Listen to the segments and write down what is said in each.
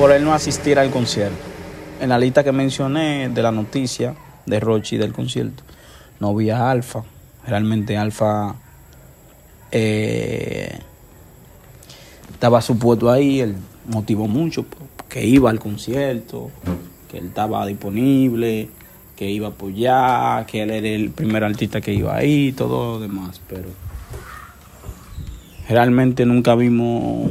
por él no asistir al concierto. En la lista que mencioné de la noticia de Rochi del concierto, no vi a Alfa. Realmente Alfa eh, estaba supuesto ahí, él motivó mucho que iba al concierto, que él estaba disponible, que iba a apoyar, que él era el primer artista que iba ahí, todo lo demás, pero realmente nunca vimos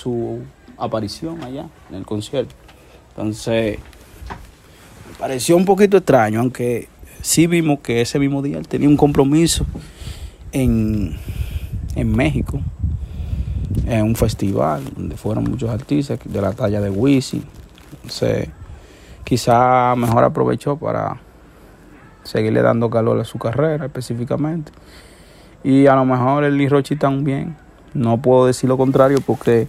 Su aparición allá en el concierto. Entonces, me pareció un poquito extraño, aunque sí vimos que ese mismo día él tenía un compromiso en, en México, en un festival donde fueron muchos artistas de la talla de Wisin. Entonces, quizá mejor aprovechó para seguirle dando calor a su carrera específicamente. Y a lo mejor el Rochi también. No puedo decir lo contrario porque